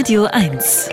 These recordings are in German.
Radio 1.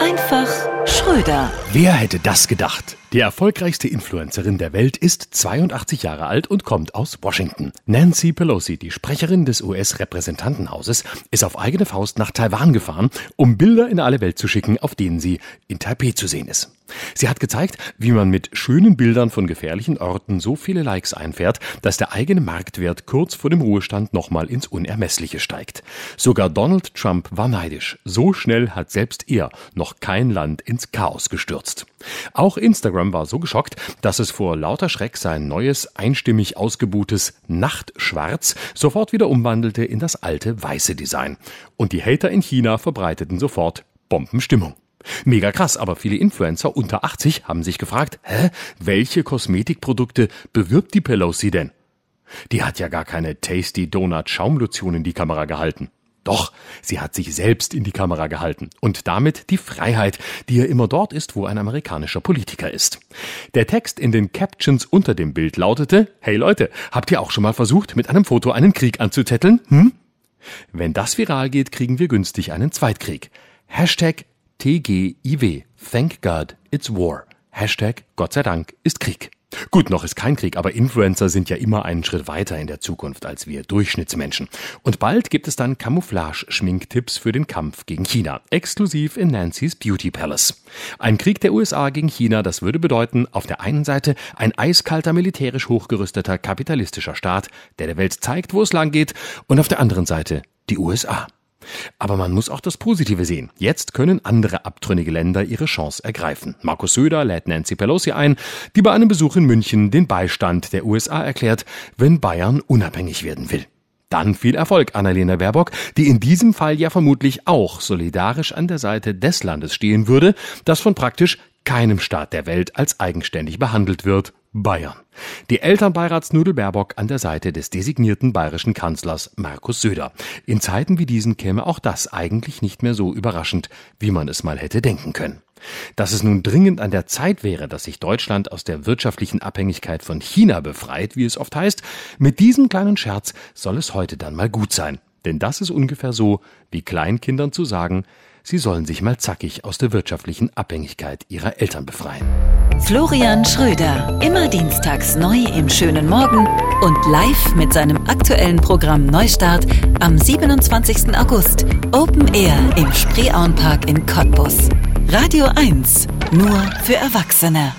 Einfach Schröder. Wer hätte das gedacht? Die erfolgreichste Influencerin der Welt ist 82 Jahre alt und kommt aus Washington. Nancy Pelosi, die Sprecherin des US-Repräsentantenhauses, ist auf eigene Faust nach Taiwan gefahren, um Bilder in alle Welt zu schicken, auf denen sie in Taipei zu sehen ist. Sie hat gezeigt, wie man mit schönen Bildern von gefährlichen Orten so viele Likes einfährt, dass der eigene Marktwert kurz vor dem Ruhestand nochmal ins Unermessliche steigt. Sogar Donald Trump war neidisch. So schnell hat selbst er noch kein Land ins Chaos gestürzt. Auch Instagram war so geschockt, dass es vor lauter Schreck sein neues, einstimmig ausgebuhtes Nachtschwarz sofort wieder umwandelte in das alte weiße Design. Und die Hater in China verbreiteten sofort Bombenstimmung. Mega krass, aber viele Influencer unter 80 haben sich gefragt, hä, welche Kosmetikprodukte bewirbt die Pelosi denn? Die hat ja gar keine Tasty Donut Schaumlotion in die Kamera gehalten. Doch, sie hat sich selbst in die Kamera gehalten und damit die Freiheit, die ja immer dort ist, wo ein amerikanischer Politiker ist. Der Text in den Captions unter dem Bild lautete, Hey Leute, habt ihr auch schon mal versucht, mit einem Foto einen Krieg anzutetteln? Hm? Wenn das viral geht, kriegen wir günstig einen Zweitkrieg. Hashtag TGIW. Thank God it's war. Hashtag Gott sei Dank ist Krieg. Gut, noch ist kein Krieg, aber Influencer sind ja immer einen Schritt weiter in der Zukunft als wir Durchschnittsmenschen. Und bald gibt es dann Camouflage-Schminktipps für den Kampf gegen China, exklusiv in Nancy's Beauty Palace. Ein Krieg der USA gegen China, das würde bedeuten, auf der einen Seite ein eiskalter, militärisch hochgerüsteter, kapitalistischer Staat, der der Welt zeigt, wo es lang geht, und auf der anderen Seite die USA. Aber man muss auch das Positive sehen. Jetzt können andere abtrünnige Länder ihre Chance ergreifen. Markus Söder lädt Nancy Pelosi ein, die bei einem Besuch in München den Beistand der USA erklärt, wenn Bayern unabhängig werden will. Dann viel Erfolg, Annalena Baerbock, die in diesem Fall ja vermutlich auch solidarisch an der Seite des Landes stehen würde, das von praktisch keinem Staat der Welt als eigenständig behandelt wird, Bayern. Die Elternbeiratsnudel Baerbock an der Seite des designierten bayerischen Kanzlers Markus Söder. In Zeiten wie diesen käme auch das eigentlich nicht mehr so überraschend, wie man es mal hätte denken können. Dass es nun dringend an der Zeit wäre, dass sich Deutschland aus der wirtschaftlichen Abhängigkeit von China befreit, wie es oft heißt, mit diesem kleinen Scherz soll es heute dann mal gut sein. Denn das ist ungefähr so, wie Kleinkindern zu sagen, sie sollen sich mal zackig aus der wirtschaftlichen Abhängigkeit ihrer Eltern befreien. Florian Schröder, immer dienstags neu im schönen Morgen und live mit seinem aktuellen Programm Neustart am 27. August. Open Air im Spreeauenpark in Cottbus. Radio 1, nur für Erwachsene.